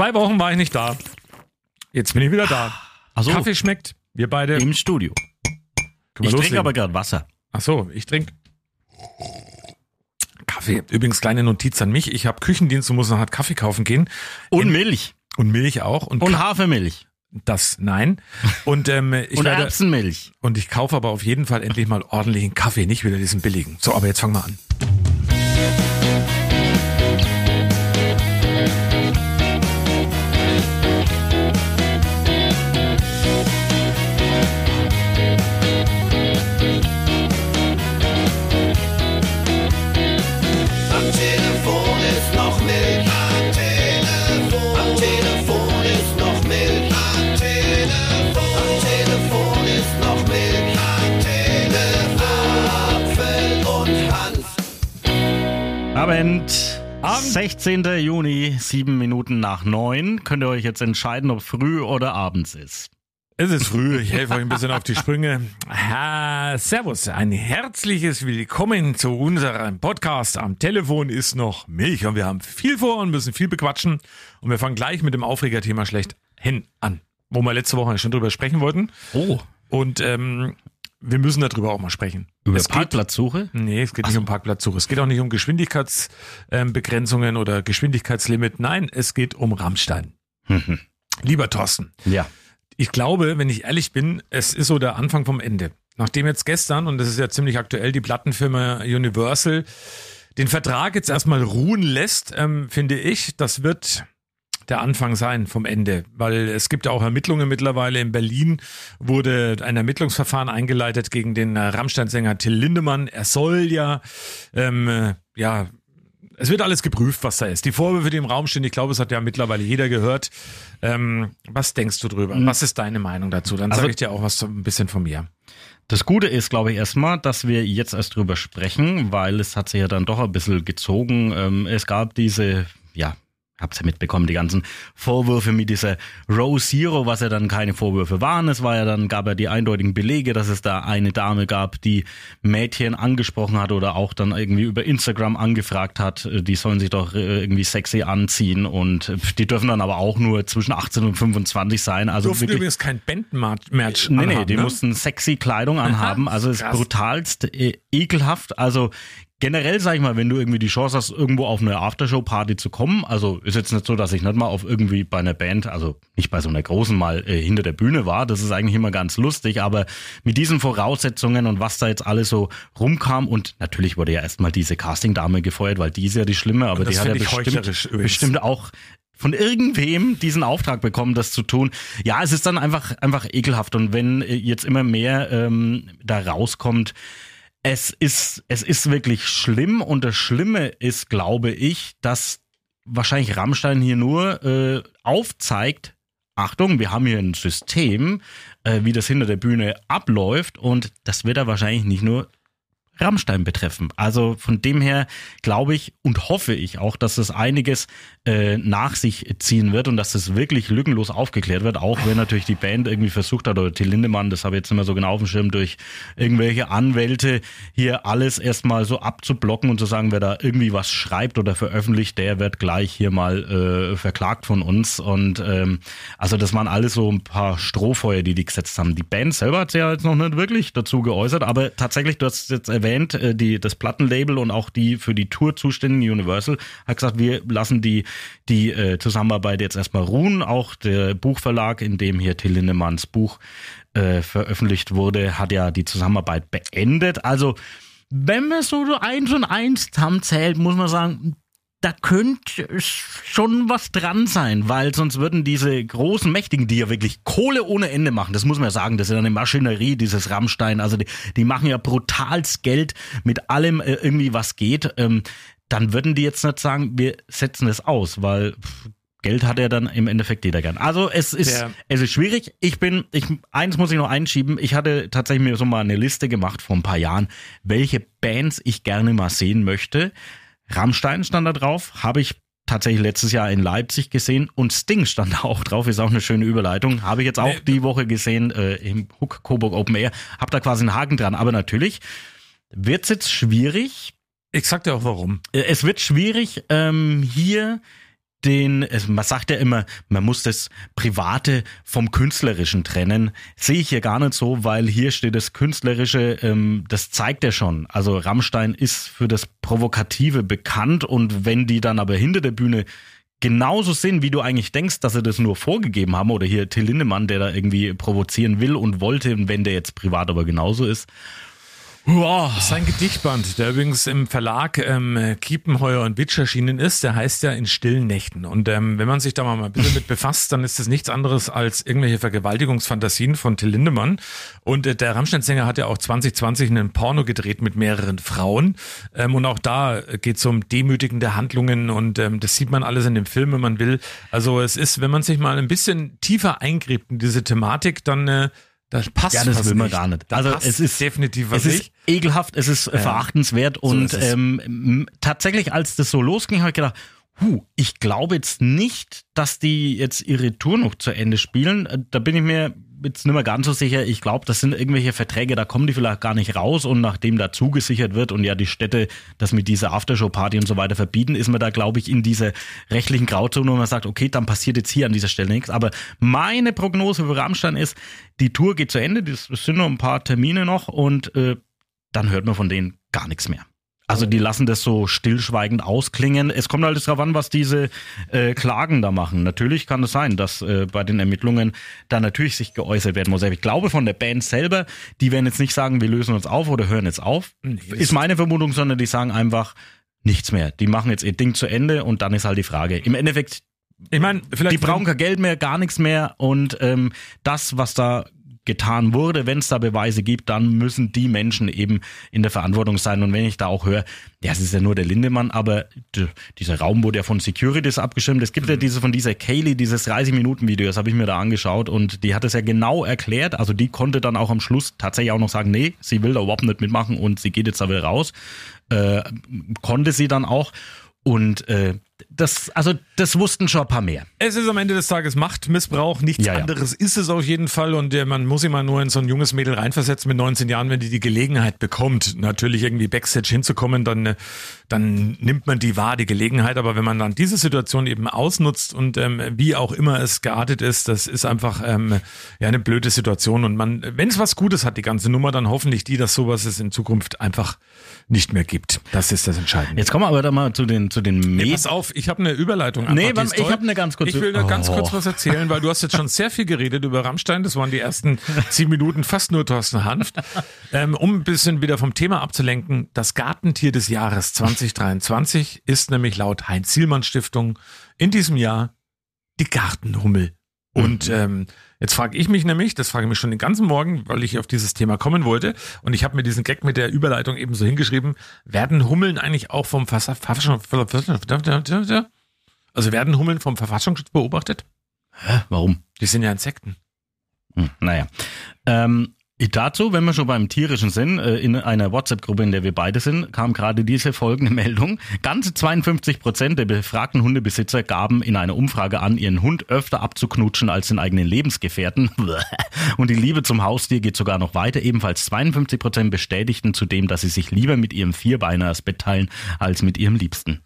Zwei Wochen war ich nicht da. Jetzt bin ich wieder da. Ach so. Kaffee schmeckt. Wir beide. Im Studio. Ich trinke aber gerade Wasser. Ach so, ich trinke Kaffee. Übrigens kleine Notiz an mich. Ich habe Küchendienst und muss nachher Kaffee kaufen gehen. Und In- Milch. Und Milch auch. Und, Und Hafermilch. das nein. Und ähm, ich und werde, Erbsenmilch. und ich kaufe aber auf jeden Fall endlich mal ordentlichen Kaffee, nicht wieder diesen billigen. So, aber jetzt fangen wir an. Abend. Abend. 16. Juni, sieben Minuten nach neun. Könnt ihr euch jetzt entscheiden, ob früh oder abends ist. Es ist früh, ich helfe euch ein bisschen auf die Sprünge. Ah, servus, ein herzliches Willkommen zu unserem Podcast. Am Telefon ist noch Milch und wir haben viel vor und müssen viel bequatschen. Und wir fangen gleich mit dem Aufregerthema schlecht hin an, wo wir letzte Woche schon drüber sprechen wollten. Oh. Und ähm, wir müssen darüber auch mal sprechen. Über es geht, Parkplatzsuche? nee, es geht nicht um Parkplatzsuche. Es geht auch nicht um Geschwindigkeitsbegrenzungen oder Geschwindigkeitslimit. Nein, es geht um Rammstein. Lieber Thorsten, Ja. ich glaube, wenn ich ehrlich bin, es ist so der Anfang vom Ende. Nachdem jetzt gestern, und das ist ja ziemlich aktuell, die Plattenfirma Universal den Vertrag jetzt erstmal ruhen lässt, ähm, finde ich, das wird der Anfang sein vom Ende, weil es gibt ja auch Ermittlungen mittlerweile. In Berlin wurde ein Ermittlungsverfahren eingeleitet gegen den äh, Rammstein-Sänger Till Lindemann. Er soll ja, ähm, äh, ja, es wird alles geprüft, was da ist. Die Vorwürfe, die im Raum stehen, ich glaube, es hat ja mittlerweile jeder gehört. Ähm, was denkst du drüber? Was ist deine Meinung dazu? Dann Also- sage ich dir auch was ein bisschen von mir. Das Gute ist, glaube ich, erstmal, dass wir jetzt erst drüber sprechen, weil es hat sich ja dann doch ein bisschen gezogen. Ähm, es gab diese, ja, hab's ja mitbekommen, die ganzen Vorwürfe mit dieser Row Zero, was ja dann keine Vorwürfe waren. Es war ja dann, gab ja die eindeutigen Belege, dass es da eine Dame gab, die Mädchen angesprochen hat oder auch dann irgendwie über Instagram angefragt hat, äh, die sollen sich doch äh, irgendwie sexy anziehen und äh, die dürfen dann aber auch nur zwischen 18 und 25 sein. Also Durften wirklich übrigens kein Bandmatch Nee, nee, die ne? mussten sexy Kleidung anhaben. Also es ist brutalst ekelhaft. Also generell sag ich mal, wenn du irgendwie die Chance hast, irgendwo auf eine Aftershow-Party zu kommen, also ist jetzt nicht so, dass ich nicht mal auf irgendwie bei einer Band, also nicht bei so einer großen mal äh, hinter der Bühne war. Das ist eigentlich immer ganz lustig, aber mit diesen Voraussetzungen und was da jetzt alles so rumkam und natürlich wurde ja erstmal diese Casting-Dame gefeuert, weil die ist ja die Schlimme, aber die hat ja bestimmt, bestimmt auch von irgendwem diesen Auftrag bekommen, das zu tun. Ja, es ist dann einfach einfach ekelhaft und wenn äh, jetzt immer mehr ähm, da rauskommt, es ist es ist wirklich schlimm und das Schlimme ist, glaube ich, dass wahrscheinlich Rammstein hier nur äh, aufzeigt. Achtung, wir haben hier ein System, äh, wie das hinter der Bühne abläuft und das wird da wahrscheinlich nicht nur Rammstein betreffen. Also von dem her glaube ich und hoffe ich auch, dass es einiges äh, nach sich ziehen wird und dass es wirklich lückenlos aufgeklärt wird, auch wenn natürlich die Band irgendwie versucht hat, oder Till Lindemann, das habe ich jetzt nicht mehr so genau auf dem Schirm, durch irgendwelche Anwälte hier alles erstmal so abzublocken und zu sagen, wer da irgendwie was schreibt oder veröffentlicht, der wird gleich hier mal äh, verklagt von uns. Und ähm, also das waren alles so ein paar Strohfeuer, die die gesetzt haben. Die Band selber hat sich ja jetzt noch nicht wirklich dazu geäußert, aber tatsächlich, du hast es jetzt erwähnt, äh, die, das Plattenlabel und auch die für die Tour zuständigen Universal hat gesagt, wir lassen die, die äh, Zusammenarbeit jetzt erstmal ruhen. Auch der Buchverlag, in dem hier Till Lindemanns Buch äh, veröffentlicht wurde, hat ja die Zusammenarbeit beendet. Also wenn man so eins und eins zusammenzählt, muss man sagen, da könnte schon was dran sein, weil sonst würden diese großen Mächtigen, die ja wirklich Kohle ohne Ende machen, das muss man ja sagen, das ist ja eine Maschinerie, dieses Rammstein, also die, die machen ja brutalst Geld mit allem äh, irgendwie, was geht, ähm, dann würden die jetzt nicht sagen, wir setzen es aus, weil pff, Geld hat ja dann im Endeffekt jeder gern. Also es ist, Der- es ist schwierig. Ich bin, ich, eins muss ich noch einschieben. Ich hatte tatsächlich mir so mal eine Liste gemacht vor ein paar Jahren, welche Bands ich gerne mal sehen möchte. Rammstein stand da drauf, habe ich tatsächlich letztes Jahr in Leipzig gesehen und Sting stand da auch drauf, ist auch eine schöne Überleitung. Habe ich jetzt auch Nee. die Woche gesehen äh, im Hook Coburg Open Air, habe da quasi einen Haken dran. Aber natürlich wird's jetzt schwierig. Ich sag dir auch warum. Äh, Es wird schwierig, ähm, hier den, man sagt ja immer, man muss das Private vom Künstlerischen trennen. Sehe ich hier gar nicht so, weil hier steht das Künstlerische, ähm, das zeigt er schon. Also Rammstein ist für das Provokative bekannt und wenn die dann aber hinter der Bühne genauso sind, wie du eigentlich denkst, dass sie das nur vorgegeben haben, oder hier Till Lindemann, der da irgendwie provozieren will und wollte, wenn der jetzt privat aber genauso ist. Wow. Sein Gedichtband, der übrigens im Verlag ähm, Kiepenheuer und Witsch erschienen ist, der heißt ja in stillen Nächten. Und ähm, wenn man sich da mal ein bisschen mit befasst, dann ist das nichts anderes als irgendwelche Vergewaltigungsfantasien von Till Lindemann. Und äh, der Rammstein-Sänger hat ja auch 2020 einen Porno gedreht mit mehreren Frauen. Ähm, und auch da geht es um demütigende Handlungen und ähm, das sieht man alles in dem Film, wenn man will. Also es ist, wenn man sich mal ein bisschen tiefer eingräbt in diese Thematik, dann äh, das passt Ja, das will man nicht. gar nicht. Da Also es ist definitiv was es ist nicht. ekelhaft, es ist äh, verachtenswert und ist ähm, tatsächlich, als das so losging, habe ich gedacht, huh, ich glaube jetzt nicht, dass die jetzt ihre Tour noch zu Ende spielen. Äh, Da bin ich mir jetzt nicht mehr ganz so sicher. Ich glaube, das sind irgendwelche Verträge, da kommen die vielleicht gar nicht raus und nachdem da zugesichert wird und ja die Städte das mit dieser Aftershow-Party und so weiter verbieten, ist man da, glaube ich, in dieser rechtlichen Grauzone, wo man sagt, okay, dann passiert jetzt hier an dieser Stelle nichts. Aber meine Prognose für Rammstein ist, die Tour geht zu Ende, es sind noch ein paar Termine noch und äh, dann hört man von denen gar nichts mehr. Also die lassen das so stillschweigend ausklingen. Es kommt alles darauf an, was diese äh, Klagen da machen. Natürlich kann es sein, dass äh, bei den Ermittlungen da natürlich sich geäußert werden muss. Aber ich glaube von der Band selber, die werden jetzt nicht sagen, wir lösen uns auf oder hören jetzt auf. ist meine Vermutung, sondern die sagen einfach nichts mehr. Die machen jetzt ihr Ding zu Ende und dann ist halt die Frage. Im Endeffekt Ich meine, vielleicht die brauchen kein Geld mehr, gar nichts mehr und ähm, das, was da getan wurde, wenn es da Beweise gibt, dann müssen die Menschen eben in der Verantwortung sein. Und wenn ich da auch höre, ja, es ist ja nur der Lindemann, aber dieser Raum wurde ja von Securities abgeschirmt. Es gibt ja diese von dieser Kaylee, dieses 30-Minuten-Video, das habe ich mir da angeschaut und die hat es ja genau erklärt. Also die konnte dann auch am Schluss tatsächlich auch noch sagen, nee, sie will da überhaupt nicht mitmachen und sie geht jetzt da wieder raus. Äh, konnte sie dann auch. Und äh, das, also das wussten schon ein paar mehr. Es ist am Ende des Tages Machtmissbrauch, nichts Ja, ja. anderes ist es auf jeden Fall und äh, man muss immer nur in so ein junges Mädel reinversetzen mit 19 Jahren, wenn die die Gelegenheit bekommt, natürlich irgendwie Backstage hinzukommen, dann, äh, dann nimmt man die wahr, die Gelegenheit, aber wenn man dann diese Situation eben ausnutzt und ähm, wie auch immer es geartet ist, das ist einfach ähm, ja eine blöde Situation und man, wenn es was Gutes hat, die ganze Nummer, dann hoffentlich die, dass sowas es in Zukunft einfach nicht mehr gibt. Das ist das Entscheidende. Jetzt kommen wir aber da mal zu den, zu den Nee, Medien. pass auf, ich habe eine Überleitung. einfach, Nee, ich toll. hab eine ganz kurze- Ich will nur ganz Oh. kurz was erzählen, weil du hast jetzt schon sehr viel geredet über Rammstein. Das waren die ersten zehn Minuten fast nur Thorsten Hanft. Ähm, um ein bisschen wieder vom Thema abzulenken, das Gartentier des Jahres 2023 ist nämlich laut Heinz Zielmann Stiftung in diesem Jahr die Gartenhummel. Und ähm, jetzt frage ich mich nämlich, das frage ich mich schon den ganzen Morgen, weil ich auf dieses Thema kommen wollte. Und ich habe mir diesen Gag mit der Überleitung eben so hingeschrieben. Werden Hummeln eigentlich auch vom Versa- Verfassung... Also werden Hummeln vom Verfassungsschutz beobachtet? Hä? Warum? Die sind ja Insekten. Hm, naja. Ähm, dazu, wenn wir schon beim Tierischen sind, äh, in einer WhatsApp-Gruppe, in der wir beide sind, kam gerade diese folgende Meldung. Ganze 52 Prozent der befragten Hundebesitzer gaben in einer Umfrage an, ihren Hund öfter abzuknutschen als den eigenen Lebensgefährten. Und die Liebe zum Haustier geht sogar noch weiter. Ebenfalls 52 Prozent bestätigten zudem, dass sie sich lieber mit ihrem Vierbeiner das Bett teilen, als mit ihrem Liebsten.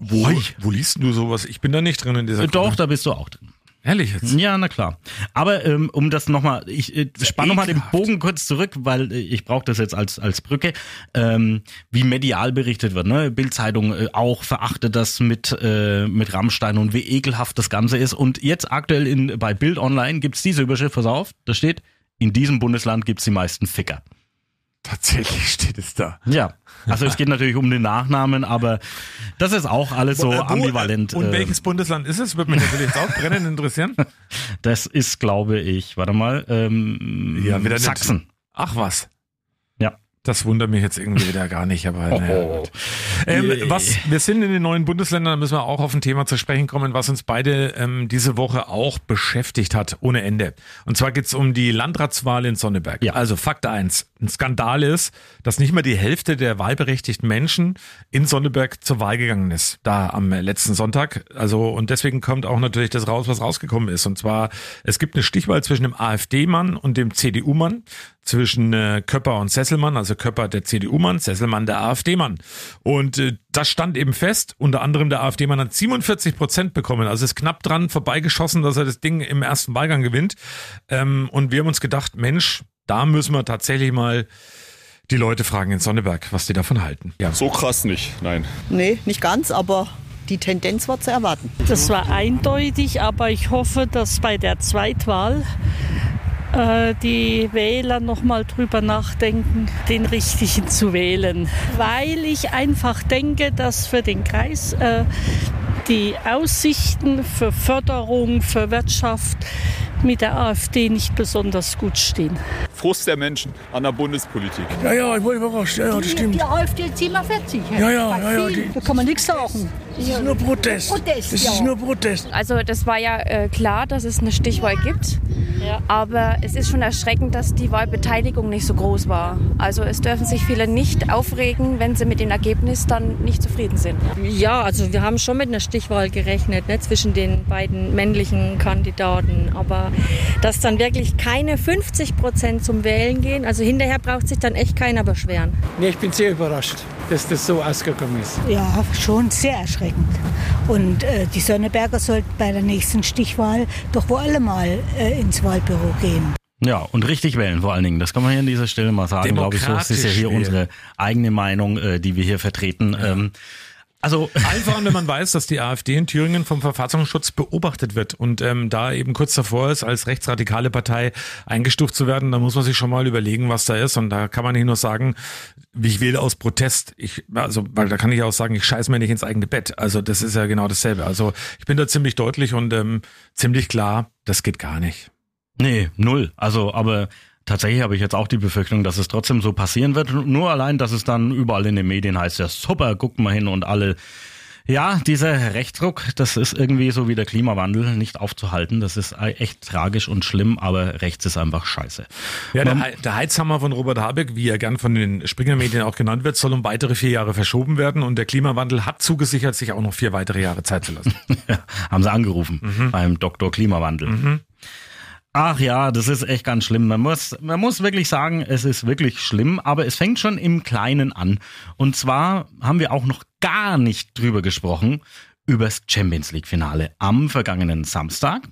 Wo, wo liest du sowas? Ich bin da nicht drin in dieser Äh, Doch, Gruppe. da bist du auch drin. Ehrlich jetzt? Ja, na klar. Aber ähm, um das nochmal, ich äh, spann nochmal den. Bogen kurz zurück, weil äh, ich brauche das jetzt als als Brücke, ähm, wie medial berichtet wird. Ne? Bildzeitung äh, auch verachtet das mit äh, mit Rammstein und wie ekelhaft das Ganze ist. Und jetzt aktuell in bei Bild Online gibt's diese Überschrift, pass auf, da steht: In diesem Bundesland gibt's die meisten Ficker. Tatsächlich steht es da. Ja, also es geht natürlich um den Nachnamen, aber das ist auch alles so Äh, wo, ambivalent. äh, Und äh, welches Bundesland ist es? Würde mich natürlich jetzt auch brennend interessieren. das ist, glaube ich, warte mal, ähm, Ja, wieder nicht. Sachsen. Ach was. Das wundert mich jetzt irgendwie wieder gar nicht, aber naja, Oh. gut. Ähm, was, wir sind in den neuen Bundesländern, da müssen wir auch auf ein Thema zu sprechen kommen, was uns beide ähm, diese Woche auch beschäftigt hat, ohne Ende. Und zwar geht's um die Landratswahl in Sonneberg. Ja. Also Fakt eins: ein Skandal ist, dass nicht mal die Hälfte der wahlberechtigten Menschen in Sonneberg zur Wahl gegangen ist, da am letzten Sonntag. Also und deswegen kommt auch natürlich das raus, was rausgekommen ist. Und zwar, es gibt eine Stichwahl zwischen dem AfD-Mann und dem CDU-Mann, zwischen äh, Köpper und Sesselmann, also Köpper der CDU-Mann, Sesselmann der AfD-Mann. Und äh, das stand eben fest, unter anderem der AfD-Mann hat 47 Prozent bekommen, also ist knapp dran vorbeigeschossen, dass er das Ding im ersten Wahlgang gewinnt. Ähm, und wir haben uns gedacht, Mensch, da müssen wir tatsächlich mal die Leute fragen in Sonneberg, was die davon halten. Ja. So krass nicht, nein. Nee, nicht ganz, aber die Tendenz war zu erwarten. Das war eindeutig, aber ich hoffe, dass bei der Zweitwahl äh, die Wähler noch mal drüber nachdenken, den richtigen zu wählen, weil ich einfach denke, dass für den Kreis äh, die Aussichten für Förderung, für Wirtschaft mit der AfD nicht besonders gut stehen. Frust der Menschen an der Bundespolitik. Ja, ja, ich war überrascht. Ja, ja, das stimmt. Die AfD 47. Ja, ja, Bei ja, ja, vielen. die- Da kann man nichts sagen. Das ist nur Protest. Protest, Das ja. ist nur Protest. Also das war ja äh, klar, dass es eine Stichwahl gibt. Aber es ist schon erschreckend, dass die Wahlbeteiligung nicht so groß war. Also es dürfen sich viele nicht aufregen, wenn sie mit dem Ergebnis dann nicht zufrieden sind. Ja, also wir haben schon mit einer Stichwahl gerechnet ne, zwischen den beiden männlichen Kandidaten. Aber dass dann wirklich keine 50 Prozent zum Wählen gehen, also hinterher braucht sich dann echt keiner beschweren. Nee, ich bin sehr überrascht, dass das so ausgegangen ist. Ja, schon sehr erschreckend. Und äh, die Sonneberger sollten bei der nächsten Stichwahl doch wohl alle mal äh, ins Wahlbüro gehen. Ja, und richtig wählen vor allen Dingen. Das kann man hier an dieser Stelle mal sagen, glaube ich. So, es ist ja hier Demokratisch unsere eigene Meinung, äh, die wir hier vertreten. Ähm, also Einfach, wenn man weiß, dass die AfD in Thüringen vom Verfassungsschutz beobachtet wird und ähm, da eben kurz davor ist, als rechtsradikale Partei eingestuft zu werden, da muss man sich schon mal überlegen, was da ist. Und da kann man nicht nur sagen, wie ich wähle aus Protest. Ich, also, weil da kann ich auch sagen, ich scheiß mir nicht ins eigene Bett. Also das ist ja genau dasselbe. Also ich bin da ziemlich deutlich und ähm, ziemlich klar, das geht gar nicht. Nee, null. Also, aber tatsächlich habe ich jetzt auch die Befürchtung, dass es trotzdem so passieren wird. Nur allein, dass es dann überall in den Medien heißt, ja super, guck mal hin und alle. Ja, dieser Rechtsruck, das ist irgendwie so wie der Klimawandel nicht aufzuhalten. Das ist echt tragisch und schlimm, aber rechts ist einfach scheiße. Ja, der, der Heizhammer von Robert Habeck, wie er gern von den Springer-Medien auch genannt wird, soll um weitere vier Jahre verschoben werden und der Klimawandel hat zugesichert, sich auch noch vier weitere Jahre Zeit zu lassen. Haben sie angerufen beim Doktor Klimawandel. Ach ja, das ist echt ganz schlimm. Man muss, man muss wirklich sagen, es ist wirklich schlimm, aber es fängt schon im Kleinen an. Und zwar haben wir auch noch gar nicht drüber gesprochen, übers Champions League Finale am vergangenen Samstag.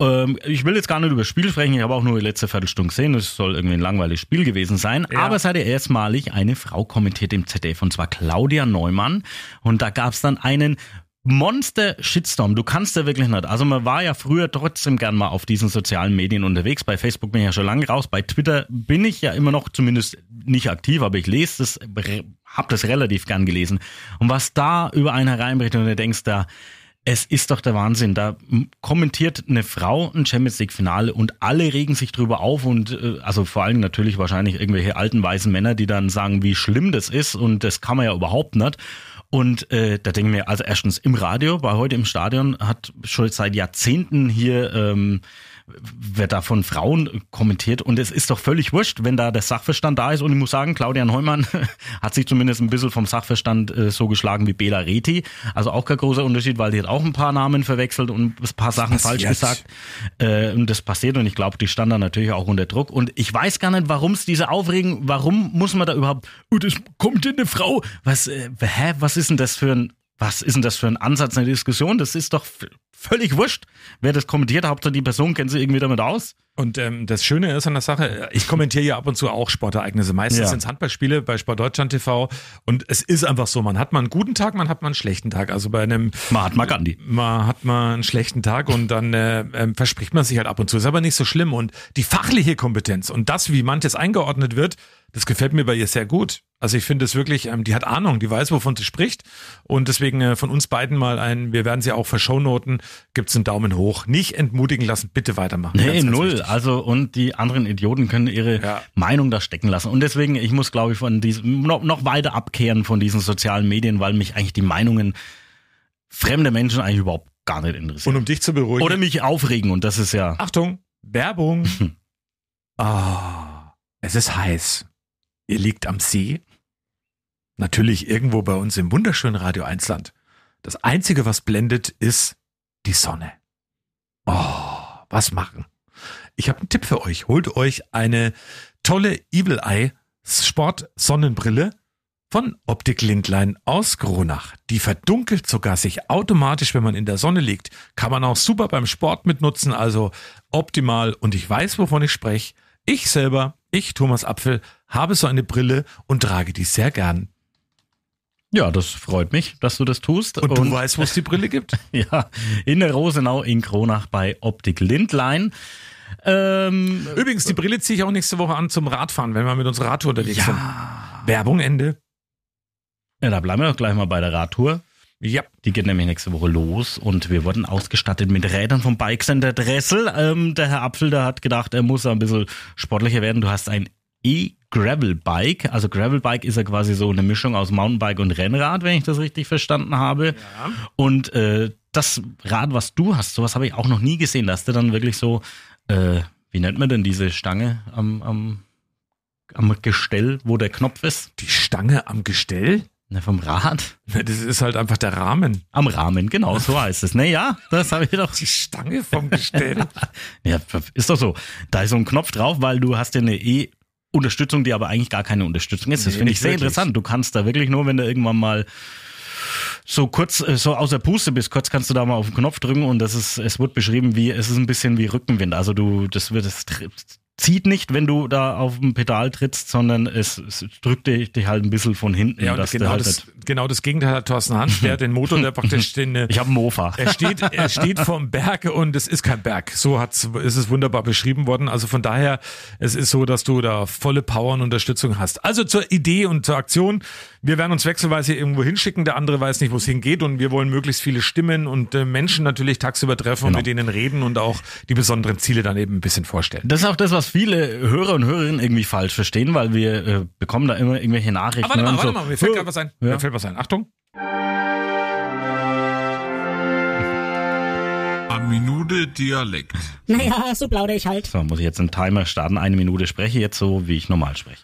Ähm, ich will jetzt gar nicht über das Spiel sprechen, ich habe auch nur die letzte Viertelstunde gesehen, es soll irgendwie ein langweiliges Spiel gewesen sein. Ja. Aber es hatte erstmalig eine Frau kommentiert im ZDF und zwar Claudia Neumann. Und da gab es dann einen Monster Shitstorm. Du kannst ja wirklich nicht. Also man war ja früher trotzdem gern mal auf diesen sozialen Medien unterwegs. Bei Facebook bin ich ja schon lange raus. Bei Twitter bin ich ja immer noch zumindest nicht aktiv, aber ich lese das, hab das relativ gern gelesen. Und was da über einen hereinbricht und du denkst da, es ist doch der Wahnsinn. Da kommentiert eine Frau ein Champions League Finale und alle regen sich drüber auf und äh, also vor allem natürlich wahrscheinlich irgendwelche alten weißen Männer, die dann sagen, wie schlimm das ist und das kann man ja überhaupt nicht. Und äh, da denke ich mir, also erstens im Radio, bei heute im Stadion hat schon seit Jahrzehnten hier ähm, wird da von Frauen kommentiert und es ist doch völlig wurscht, wenn da der Sachverstand da ist. Und ich muss sagen, Claudia Neumann hat sich zumindest ein bisschen vom Sachverstand äh, so geschlagen wie Bela Reti, also auch kein großer Unterschied, weil die hat auch ein paar Namen verwechselt und ein paar Sachen falsch gesagt. Äh, und das passiert und ich glaube, die stand da natürlich auch unter Druck. Und ich weiß gar nicht, warum es diese Aufregung, warum muss man da überhaupt, oh, das kommt in eine Frau, was, äh, hä, was ist denn das für ein, was ist denn das für ein Ansatz in der Diskussion? Das ist doch völlig wurscht, wer das kommentiert, Hauptsache die Person kennt sich irgendwie damit aus. Und ähm, das Schöne ist an der Sache, ich kommentiere ja ab und zu auch Sportereignisse. Meistens Ja. sind es Handballspiele bei Sportdeutschland TV. Und es ist einfach so, man hat mal einen guten Tag, man hat mal einen schlechten Tag. Also bei einem Mahatma Gandhi. man hat mal einen schlechten Tag und dann äh, ähm, verspricht man sich halt ab und zu. Ist aber nicht so schlimm. Und die fachliche Kompetenz und das, wie manches eingeordnet wird, das gefällt mir bei ihr sehr gut. Also ich finde es wirklich, ähm, die hat Ahnung, die weiß, wovon sie spricht. Und deswegen äh, von uns beiden mal ein, wir werden sie auch verschonoten, gibt's einen Daumen hoch. Nicht entmutigen lassen, bitte weitermachen. Nee, Ganz, ganz null. wichtig. Also und die anderen Idioten können ihre Ja. Meinung da stecken lassen. Und deswegen, ich muss, glaube ich, von diesem noch, noch weiter abkehren von diesen sozialen Medien, weil mich eigentlich die Meinungen fremder Menschen eigentlich überhaupt gar nicht Und interessieren. um dich zu beruhigen. Oder mich aufregen und das ist ja. Achtung, Werbung. Ah, es ist heiß. Ihr liegt am See. Natürlich irgendwo bei uns im wunderschönen Radio 1 Land. Das einzige, was blendet, ist die Sonne. Oh, was machen? Ich habe einen Tipp für euch. Holt euch eine tolle Evil Eye Sport-Sonnenbrille von Optik Lindlein aus Gronach. Die verdunkelt sogar sich automatisch, wenn man in der Sonne liegt. Kann man auch super beim Sport mitnutzen, also optimal. Und ich weiß, wovon ich spreche. Ich selber, ich Thomas Apfel, habe so eine Brille und trage die sehr gern. Ja, das freut mich, dass du das tust. Und, du weißt, wo es die Brille gibt? ja, in der Rosenau in Kronach bei Optik Lindlein. Ähm, Übrigens, die Brille ziehe ich auch nächste Woche an zum Radfahren, wenn wir mit unserer Radtour unterwegs Ja. sind. Werbung Ende. ja, da bleiben wir doch gleich mal bei der Radtour. Ja. Die geht nämlich nächste Woche los und wir wurden ausgestattet mit Rädern vom Bike Center Dressel. Ähm, der Herr Apfel, der hat gedacht, er muss ein bisschen sportlicher werden. Du hast ein E-Gravel-Bike. Also Gravel-Bike ist ja quasi so eine Mischung aus Mountainbike und Rennrad, wenn ich das richtig verstanden habe. Und äh, das Rad, was du hast, sowas habe ich auch noch nie gesehen. Da hast du dann wirklich so, äh, wie nennt man denn diese Stange am, am, am Gestell, wo der Knopf ist? Die Stange am Gestell? Na, vom Rad? Das ist halt einfach der Rahmen. Am Rahmen, genau, so heißt es. Naja, das habe ich doch. Die Stange vom Gestell. Ja, ist doch so. Da ist so ein Knopf drauf, weil du hast ja eine E-Unterstützung, die aber eigentlich gar keine Unterstützung ist. Das Nee, finde ich sehr wirklich. interessant. Du kannst da wirklich nur, wenn du irgendwann mal so kurz, äh, so außer Puste bist, kurz kannst du da mal auf den Knopf drücken und das ist, es wird beschrieben wie, es ist ein bisschen wie Rückenwind. Also du, das wird, es zieht nicht, wenn du da auf dem Pedal trittst, sondern es, es drückt dich, dich halt ein bisschen von hinten. Ja, und genau, halt das, genau das Gegenteil hat Thorsten Hans. Der hat den Motor, der praktisch den, äh, ich habe einen Mofa. er steht, er steht vom Berg und es ist kein Berg. So hat's, ist es wunderbar beschrieben worden. Also von daher, es ist so, dass du da volle Power und Unterstützung hast. Also zur Idee und zur Aktion. Wir werden uns wechselweise irgendwo hinschicken. Der andere weiß nicht, wo es hingeht und wir wollen möglichst viele Stimmen und äh, Menschen natürlich tagsüber treffen und Genau. mit denen reden und auch die besonderen Ziele dann eben ein bisschen vorstellen. Das ist auch das, was viele Hörer und Hörerinnen irgendwie falsch verstehen, weil wir äh, bekommen da immer irgendwelche Nachrichten. Aber warte mal, warte so. mal, mir fällt gerade was ein. Ja. Mir fällt was ein. Achtung. Eine Minute Dialekt. Naja, so plaudere ich halt. So, muss ich jetzt einen Timer starten, eine Minute spreche, jetzt so, wie ich normal spreche.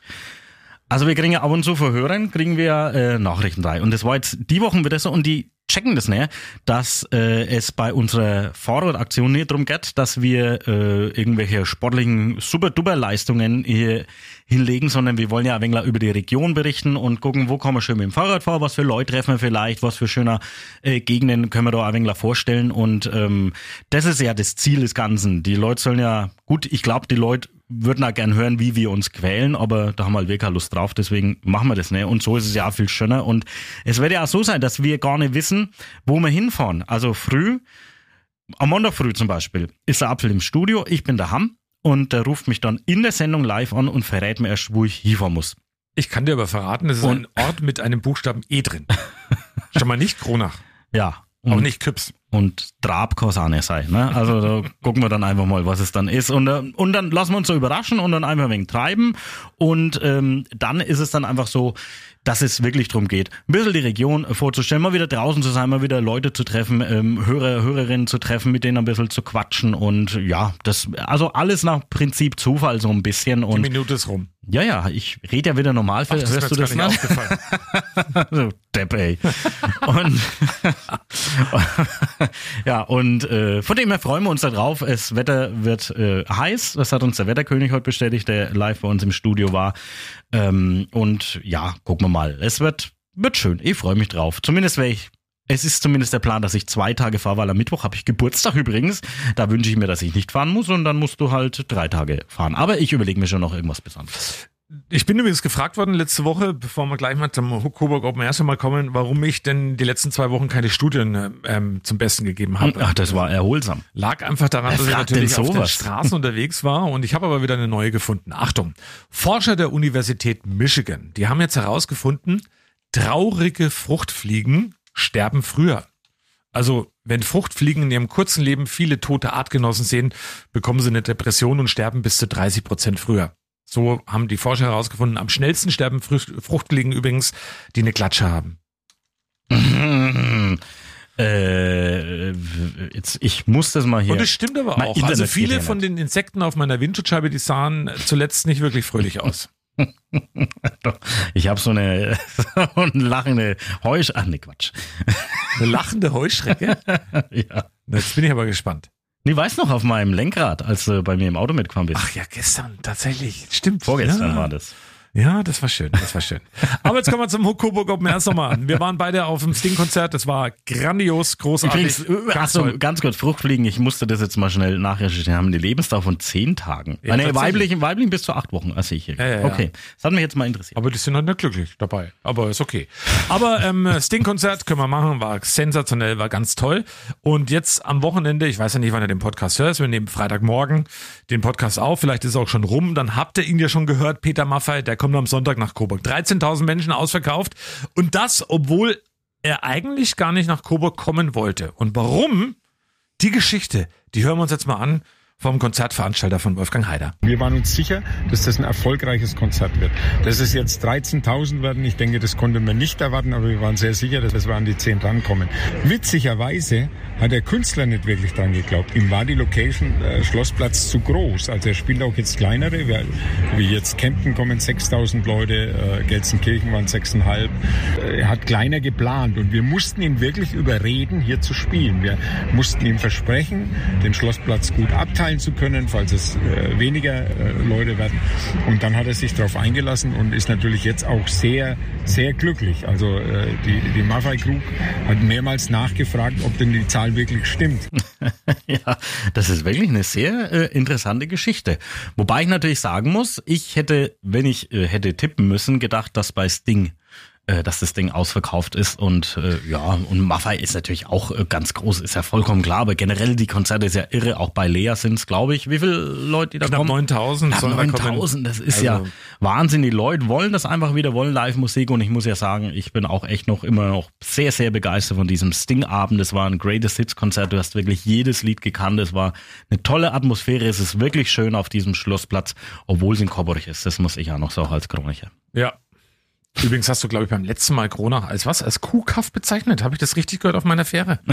Also wir kriegen ja ab und zu von Hörern, kriegen wir äh, Nachrichten rein. Und das war jetzt die Wochen wieder so und die checken das näher, dass äh, es bei unserer Fahrradaktion nicht darum geht, dass wir äh, irgendwelche sportlichen Super-Duper-Leistungen hier hinlegen, sondern wir wollen ja ein wenig über die Region berichten und gucken, wo kommen wir schön mit dem Fahrrad vor, was für Leute treffen wir vielleicht, was für schöner äh, Gegenden können wir da ein wenig vorstellen und ähm, das ist ja das Ziel des Ganzen. Die Leute sollen ja, gut, ich glaube, die Leute würden auch gern hören, wie wir uns quälen, aber da haben wir halt wirklich Lust drauf, deswegen machen wir das nicht. Und so ist es ja auch viel schöner. Und es wird ja auch so sein, dass wir gar nicht wissen, wo wir hinfahren. Also früh, am Montag früh zum Beispiel, ist der Apfel im Studio, ich bin daheim und der ruft mich dann in der Sendung live an und verrät mir erst, wo ich hinfahren muss. Ich kann dir aber verraten, es ist Und- ein Ort mit einem Buchstaben E drin. Schon mal nicht Kronach. Ja. Auch Und- nicht Küps. Und Trab kann es auch nicht sein. Ne? Also da gucken wir dann einfach mal, was es dann ist. Und, äh, und dann lassen wir uns so überraschen und dann einfach ein wenig treiben. Und ähm, dann ist es dann einfach so, dass es wirklich darum geht, ein bisschen die Region vorzustellen, mal wieder draußen zu sein, mal wieder Leute zu treffen, ähm, Hörer, Hörerinnen zu treffen, mit denen ein bisschen zu quatschen und ja, das, also alles nach Prinzip Zufall so ein bisschen Die und Minute ist rum. ja, ja, ich rede ja wieder normal, Ach, das hörst du das gar nicht? aufgefallen. so, Depp, ey. Und, ja, und äh, von dem her freuen wir uns da drauf. Das Wetter wird äh, heiß. Das hat uns der Wetterkönig heute bestätigt, der live bei uns im Studio war. Ähm, und ja, gucken wir mal. Es wird, wird schön. Ich freue mich drauf. Zumindest wäre ich. Es ist zumindest der Plan, dass ich zwei Tage fahre, weil am Mittwoch habe ich Geburtstag übrigens. Da wünsche ich mir, dass ich nicht fahren muss und dann musst du halt drei Tage fahren. Aber ich überlege mir schon noch irgendwas Besonderes. Ich bin übrigens gefragt worden letzte Woche, bevor wir gleich mal zum Coburg Open Air mal kommen, warum ich denn die letzten zwei Wochen keine Studien ähm, zum Besten gegeben habe. Ach, das war erholsam. Lag einfach daran, dass ich natürlich auf den? Straßen unterwegs war und ich habe aber wieder eine neue gefunden. Achtung, Forscher der Universität Michigan, die haben jetzt herausgefunden, traurige Fruchtfliegen sterben früher. Also, wenn Fruchtfliegen in ihrem kurzen Leben viele tote Artgenossen sehen, bekommen sie eine Depression und sterben bis zu 30 Prozent früher. So haben die Forscher herausgefunden. Am schnellsten sterben Fruchtfliegen übrigens, die eine Klatsche haben. Äh, jetzt, ich muss das mal hier. Und es stimmt aber auch. Internet Also viele von den Insekten auf meiner Windschutzscheibe, die sahen zuletzt nicht wirklich fröhlich aus. Ich habe so eine, so eine lachende Heusch. Ach nee, Quatsch. Eine lachende Heuschrecke? ja. Jetzt bin ich aber gespannt. Nee, weißt noch, auf meinem Lenkrad, als du bei mir im Auto mitgefahren bist. Ach ja, gestern tatsächlich. Stimmt. Vorgestern ja. war das. Ja, das war schön, das war schön. Aber jetzt kommen wir zum Coburg Open Air nochmal. Wir waren beide auf dem Sting-Konzert, das war grandios, großartig. Übrigens, ganz achso, toll. ganz kurz, Fruchtfliegen, ich musste das jetzt mal schnell nachrecherchieren. Haben eine Lebensdauer von zehn Tagen. Ja, Ja, nee, weiblichen, weiblichen bis zu acht Wochen, als ich hier. Ja, ja, ja. Okay, das hat mich jetzt mal interessiert. Aber die sind halt nicht glücklich dabei. Aber ist okay. Aber ähm, Sting-Konzert können wir machen, war sensationell, war ganz toll. Und jetzt am Wochenende, ich weiß ja nicht, wann ihr den Podcast hört, wir nehmen Freitagmorgen den Podcast auf, vielleicht ist es auch schon rum, dann habt ihr ihn ja schon gehört, Peter Maffay, der kommt am Sonntag nach Coburg. 13.000 Menschen ausverkauft. Und das, obwohl er eigentlich gar nicht nach Coburg kommen wollte. Und warum? Die Geschichte, die hören wir uns jetzt mal an vom Konzertveranstalter von Wolfgang Heider. Wir waren uns sicher, dass das ein erfolgreiches Konzert wird. Dass es jetzt 13.000 werden, ich denke, das konnte man nicht erwarten, aber wir waren sehr sicher, dass wir an die 10 rankommen. Witzigerweise hat der Künstler nicht wirklich dran geglaubt. Ihm war die Location äh, Schlossplatz zu groß. Also er spielt auch jetzt kleinere. Wir, wie jetzt Kempten kommen 6.000 Leute, äh, Gelsenkirchen waren 6.500. Äh, er hat kleiner geplant und wir mussten ihn wirklich überreden, hier zu spielen. Wir mussten ihm versprechen, den Schlossplatz gut abteilen zu können, falls es äh, weniger äh, Leute werden. Und dann hat er sich darauf eingelassen und ist natürlich jetzt auch sehr, sehr glücklich. Also äh, die, die Maffei Group hat mehrmals nachgefragt, ob denn die Zahl wirklich stimmt. ja, das ist wirklich eine sehr äh, interessante Geschichte. Wobei ich natürlich sagen muss, ich hätte, wenn ich äh, hätte tippen müssen, gedacht, dass bei Sting äh, dass das Ding ausverkauft ist. Und äh, ja, und Maffei ist natürlich auch äh, ganz groß, ist ja vollkommen klar, aber generell die Konzerte ist ja irre, auch bei Lea sind es, glaube ich, wie viele Leute die da Knapp kommen? 9000 Knapp sollen da kommen. 9000, das ist Also- ja Wahnsinn, die Leute wollen das einfach wieder, wollen Live-Musik. Und ich muss ja sagen, ich bin auch echt noch immer noch sehr, sehr begeistert von diesem Sting-Abend, das war ein Greatest Hits-Konzert, du hast wirklich jedes Lied gekannt, es war eine tolle Atmosphäre, es ist wirklich schön auf diesem Schlossplatz, obwohl es in Coburg ist, das muss ich auch noch sagen als Chroniker. Ja. Übrigens hast du, glaube ich, beim letzten Mal Kronach als was? Als Kuhkaff bezeichnet. Habe ich das richtig gehört auf meiner Fähre?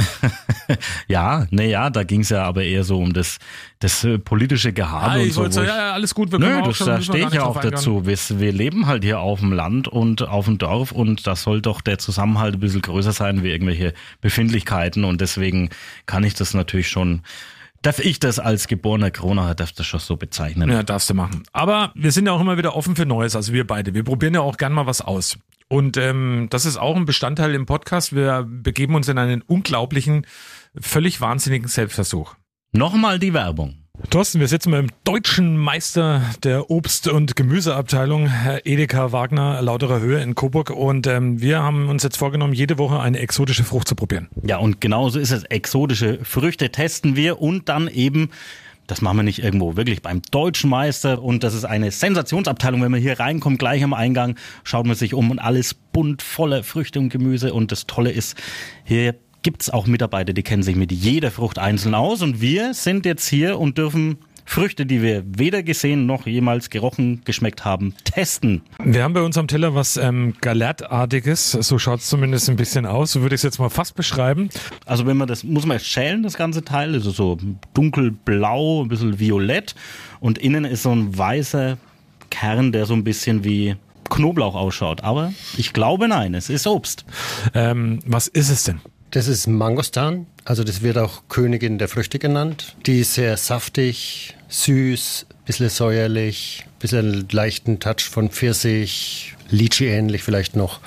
Ja, naja, da ging es ja aber eher so um das, das äh, politische Gehabe Ah, und so. sagen, ich- ja, alles gut, wir Nö, auch das, schon- da stehe ich ja auch dazu. Wir, wir leben halt hier auf dem Land und auf dem Dorf und da soll doch der Zusammenhalt ein bisschen größer sein wie irgendwelche Befindlichkeiten und deswegen kann ich das natürlich schon, darf ich das als geborener Kroner, darf das schon so bezeichnen. Ja, darfst du machen. Aber wir sind ja auch immer wieder offen für Neues, also wir beide. Wir probieren ja auch gern mal was aus. Und ähm, das ist auch ein Bestandteil im Podcast. Wir begeben uns in einen unglaublichen, völlig wahnsinnigen Selbstversuch. Nochmal die Werbung. Thorsten, wir sitzen beim deutschen Meister der Obst- und Gemüseabteilung, Herr Edeka Wagner, lauterer Höhe in Coburg. Und ähm, wir haben uns jetzt vorgenommen, jede Woche eine exotische Frucht zu probieren. Ja, und genauso ist es. Exotische Früchte testen wir und dann eben, das machen wir nicht irgendwo, wirklich beim Deutschen Meister. Und das ist eine Sensationsabteilung. Wenn man hier reinkommt, gleich am Eingang, schaut man sich um und alles bunt voller Früchte und Gemüse. Und das Tolle ist, hier gibt's auch Mitarbeiter, die kennen sich mit jeder Frucht einzeln aus. Und wir sind jetzt hier und dürfen Früchte, die wir weder gesehen noch jemals gerochen, geschmeckt haben, testen. Wir haben bei uns am Teller was ähm, Galertartiges, so schaut es zumindest ein bisschen aus, so würde ich es jetzt mal fast beschreiben. Also wenn man das, muss man schälen, das ganze Teil, also so dunkelblau, ein bisschen violett und innen ist so ein weißer Kern, der so ein bisschen wie Knoblauch ausschaut. Aber ich glaube nein, es ist Obst. Ähm, was ist es denn? Das ist Mangostan, also das wird auch Königin der Früchte genannt. Die ist sehr saftig, süß, bisschen säuerlich, bisschen leichten Touch von Pfirsich, Lychee ähnlich vielleicht noch.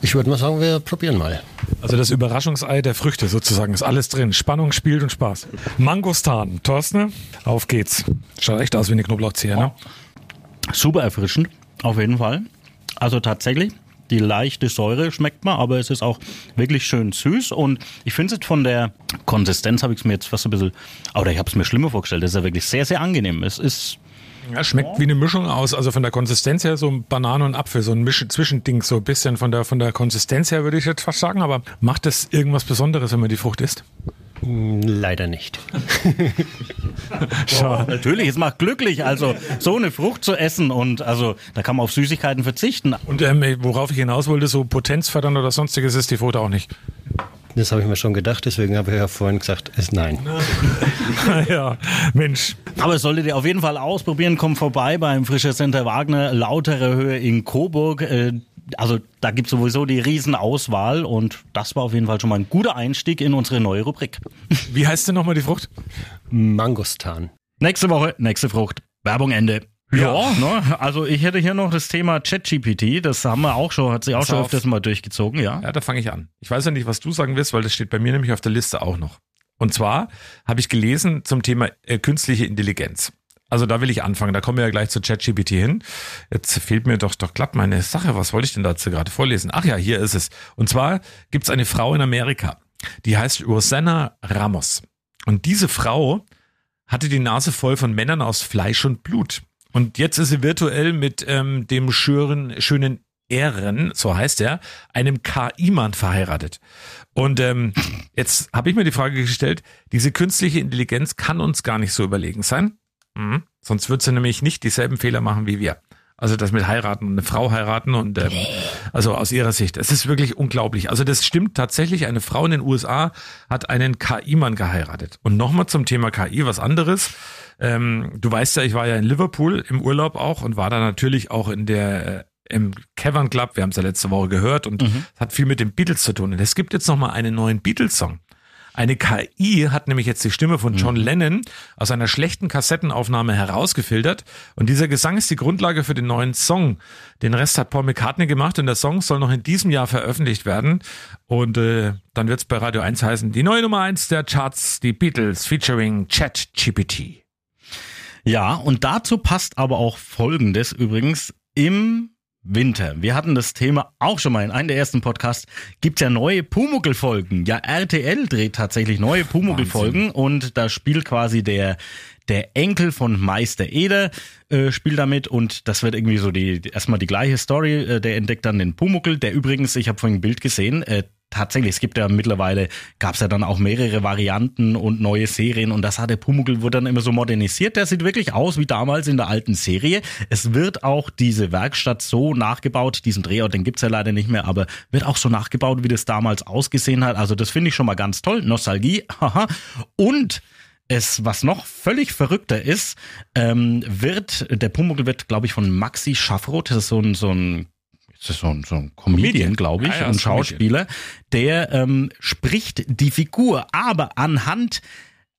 Ich würde mal sagen, wir probieren mal. Also das Überraschungsei der Früchte sozusagen ist alles drin. Spannung, Spiel und Spaß. Mangostan. Thorsten, auf geht's. Schaut echt aus wie eine Knoblauchzehe, ne? Super erfrischend, auf jeden Fall. Also tatsächlich, die leichte Säure schmeckt man, aber es ist auch wirklich schön süß und ich finde es von der Konsistenz habe ich es mir jetzt fast ein bisschen, oder ich habe es mir schlimmer vorgestellt, das ist ja wirklich sehr, sehr angenehm. Es ist Ja, schmeckt wie eine Mischung aus, also von der Konsistenz her so Banane und Apfel, so ein Misch Zwischending, so ein bisschen von der, von der Konsistenz her würde ich jetzt fast sagen, aber macht das irgendwas Besonderes, wenn man die Frucht isst? Leider nicht. Schau. Natürlich, es macht glücklich, also so eine Frucht zu essen und also da kann man auf Süßigkeiten verzichten. Und ähm, worauf ich hinaus wollte, so potenzfördern oder sonstiges ist die Frucht auch nicht. Das habe ich mir schon gedacht, deswegen habe ich ja vorhin gesagt, ist nein. ja, Mensch. Aber es solltet ihr auf jeden Fall ausprobieren, kommt vorbei beim Frischer Center Wagner, lautere Höhe in Coburg. Also da gibt es sowieso die Riesenauswahl und das war auf jeden Fall schon mal ein guter Einstieg in unsere neue Rubrik. Wie heißt denn nochmal die Frucht? Mangostan. Nächste Woche, nächste Frucht. Werbung Ende. Ja, ne? also ich hätte hier noch das Thema ChatGPT, das haben wir auch schon, hat sich auch Pass schon auf. öfters mal durchgezogen, ja. Ja, da fange ich an. Ich weiß ja nicht, was du sagen willst, weil das steht bei mir nämlich auf der Liste auch noch. Und zwar habe ich gelesen zum Thema äh, künstliche Intelligenz. Also da will ich anfangen, da kommen wir ja gleich zu ChatGPT hin. Jetzt fehlt mir doch doch glatt meine Sache. Was wollte ich denn dazu gerade vorlesen? Ach ja, hier ist es. Und zwar gibt es eine Frau in Amerika, die heißt Rosanna Ramos. Und diese Frau hatte die Nase voll von Männern aus Fleisch und Blut. Und jetzt ist sie virtuell mit ähm, dem schönen, schönen Ehren, so heißt er, einem KI-Mann verheiratet. Und ähm, jetzt habe ich mir die Frage gestellt, diese künstliche Intelligenz kann uns gar nicht so überlegen sein. Mhm. Sonst wird sie nämlich nicht dieselben Fehler machen wie wir. Also das mit heiraten, eine Frau heiraten und ähm, also aus ihrer Sicht, es ist wirklich unglaublich. Also das stimmt tatsächlich. Eine Frau in den USA hat einen KI-Mann geheiratet. Und nochmal zum Thema KI, was anderes. Ähm, du weißt ja, ich war ja in Liverpool im Urlaub auch und war da natürlich auch in der äh, im Cavern Club. Wir haben es ja letzte Woche gehört und es hat viel mit den Beatles zu tun. Und es gibt jetzt nochmal einen neuen Beatles-Song. Eine KI hat nämlich jetzt die Stimme von John Lennon aus einer schlechten Kassettenaufnahme herausgefiltert. Und dieser Gesang ist die Grundlage für den neuen Song. Den Rest hat Paul McCartney gemacht und der Song soll noch in diesem Jahr veröffentlicht werden. Und äh, dann wird es bei Radio 1 heißen, die neue Nummer 1 der Charts, die Beatles featuring ChatGPT. Ja, und dazu passt aber auch Folgendes übrigens im Winter. Wir hatten das Thema auch schon mal in einem der ersten Podcasts. Gibt ja neue Pumuckl-Folgen. Ja, RTL dreht tatsächlich neue Pumuckl-Folgen und da spielt quasi der der Enkel von Meister Eder äh, spielt damit und das wird irgendwie so die erstmal die gleiche Story. Äh, der entdeckt dann den Pumuckl, der übrigens, ich habe vorhin ein Bild gesehen, äh, tatsächlich, es gibt ja mittlerweile, gab es ja dann auch mehrere Varianten und neue Serien und das hat der Pumuckl, wurde dann immer so modernisiert. Der sieht wirklich aus wie damals in der alten Serie. Es wird auch diese Werkstatt so nachgebaut, diesen Drehort, den gibt's ja leider nicht mehr, aber wird auch so nachgebaut, wie das damals ausgesehen hat. Also das finde ich schon mal ganz toll. Nostalgie, haha. Und es, was noch völlig verrückter ist, ähm, wird, der Pumuckl wird, glaube ich, von Maxi Schaffroth, das ist so ein, so ein das ist so ein, so ein Comedian, glaube ich, Ah ja, ein ist Comedian. Schauspieler, der ähm, spricht die Figur, aber anhand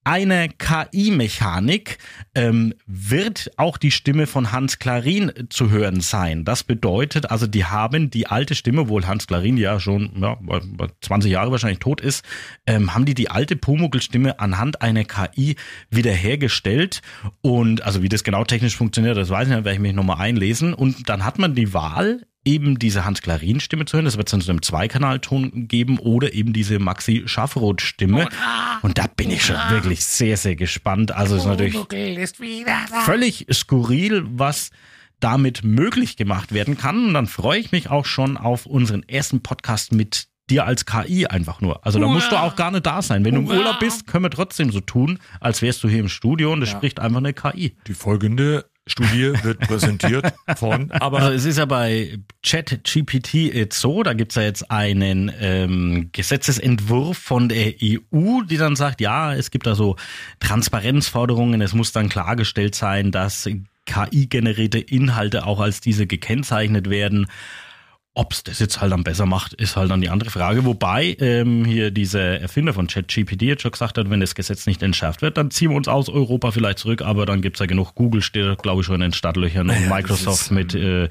einer KI-Mechanik ähm, wird auch die Stimme von Hans Klarin zu hören sein. Das bedeutet, also die haben die alte Stimme, wohl Hans Klarin ja schon ja, 20 Jahre wahrscheinlich tot ist, ähm, haben die die alte Pumuckl-Stimme anhand einer KI wiederhergestellt. Und also wie das genau technisch funktioniert, das weiß ich nicht, werde ich mich nochmal einlesen. Und dann hat man die Wahl, eben diese Hans-Klarin-Stimme zu hören. Das wird es dann so einem Zweikanalton geben oder eben diese Maxi Schaffroth-Stimme. Und da bin ich schon wirklich sehr, sehr gespannt. Also ist natürlich völlig skurril, was damit möglich gemacht werden kann. Und dann freue ich mich auch schon auf unseren ersten Podcast mit dir als KI einfach nur. Also da musst du auch gar nicht da sein. Wenn du im Urlaub bist, können wir trotzdem so tun, als wärst du hier im Studio und es spricht einfach eine KI. Die folgende Studie wird präsentiert von, aber Also es ist ja bei ChatGPT so, da gibt's ja jetzt einen ähm, Gesetzesentwurf von der EU, die dann sagt, ja, es gibt da so Transparenzforderungen, es muss dann klargestellt sein, dass KI-generierte Inhalte auch als diese gekennzeichnet werden. Ob's das jetzt halt dann besser macht, ist halt dann die andere Frage. Wobei ähm, hier dieser Erfinder von ChatGPT jetzt schon gesagt hat, wenn das Gesetz nicht entschärft wird, dann ziehen wir uns aus Europa vielleicht zurück, aber dann gibt's ja genug. Google steht, glaube ich, schon in den Startlöchern und Naja, das Microsoft ist, mit, äh,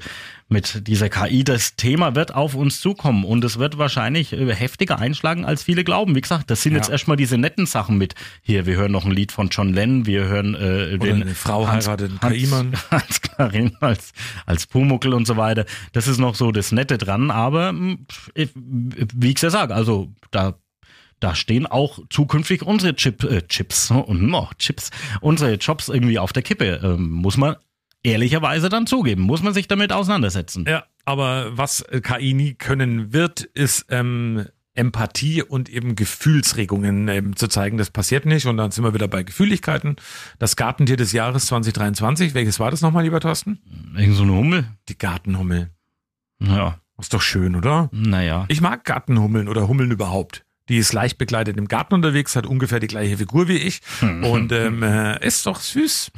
mit dieser KI. Das Thema wird auf uns zukommen und es wird wahrscheinlich äh, heftiger einschlagen, als viele glauben. Wie gesagt, das sind Ja. jetzt erstmal diese netten Sachen mit. Hier, wir hören noch ein Lied von John Lennon, wir hören äh, Oder den eine Frau Hans- heiratet Hans- KI-Mann. als Klarin, als, als Pumuckl und so weiter. Das ist noch so das Nette dran, aber ich- wie ich ja sage, also da da stehen auch zukünftig unsere Chip, äh, Chips und noch Chips, unsere Jobs irgendwie auf der Kippe. Ähm, muss man ehrlicherweise dann zugeben, muss man sich damit auseinandersetzen. Ja, aber was äh, KI nie können wird, ist ähm, Empathie und eben Gefühlsregungen ähm, zu zeigen. Das passiert nicht und dann sind wir wieder bei Gefühligkeiten. Das Gartentier des Jahres 2023, welches war das nochmal, lieber Thorsten? Irgend so eine Hummel? Die Gartenhummel. Ja. Ist doch schön, oder? Naja. Ich mag Gartenhummeln oder Hummeln überhaupt. Die ist leicht begleitet im Garten unterwegs, hat ungefähr die gleiche Figur wie ich und ähm, äh, ist doch süß.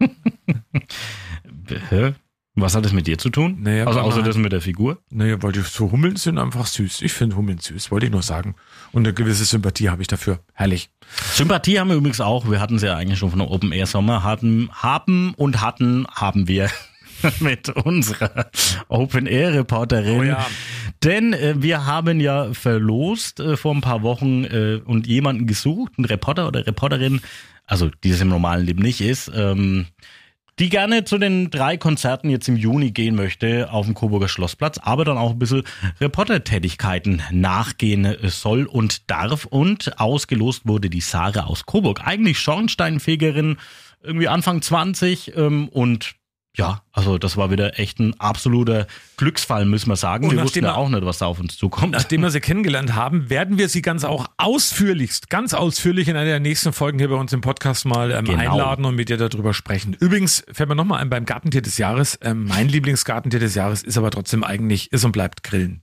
Hä? Was hat das mit dir zu tun? Naja, also außer das mit der Figur? Naja, weil die so Hummeln sind einfach süß. Ich finde Hummeln süß, wollte ich nur sagen. Und eine gewisse Sympathie habe ich dafür. Herrlich. Sympathie haben wir übrigens auch. Wir hatten sie ja eigentlich schon von der Open Air Sommer. Hatten, haben und hatten, haben wir mit unserer Open Air Reporterin. Oh ja. Denn äh, wir haben ja verlost äh, vor ein paar Wochen äh, und jemanden gesucht, einen Reporter oder Reporterin, also die es im normalen Leben nicht ist, ähm, die gerne zu den drei Konzerten jetzt im Juni gehen möchte auf dem Coburger Schlossplatz, aber dann auch ein bisschen Reportertätigkeiten nachgehen äh, soll und darf. Und ausgelost wurde die Sarah aus Coburg. Eigentlich Schornsteinfegerin, irgendwie Anfang 20 ähm, und ja, also das war wieder echt ein absoluter Glücksfall, müssen wir sagen. Und wir wussten ja auch nicht, was da auf uns zukommt. Nachdem wir sie kennengelernt haben, werden wir sie ganz auch ausführlichst, ganz ausführlich in einer der nächsten Folgen hier bei uns im Podcast mal ähm, Genau. einladen und mit ihr darüber sprechen. Übrigens fällt mir nochmal ein beim Gartentier des Jahres. Ähm, mein Lieblingsgartentier des Jahres ist aber trotzdem eigentlich, ist und bleibt Grillen.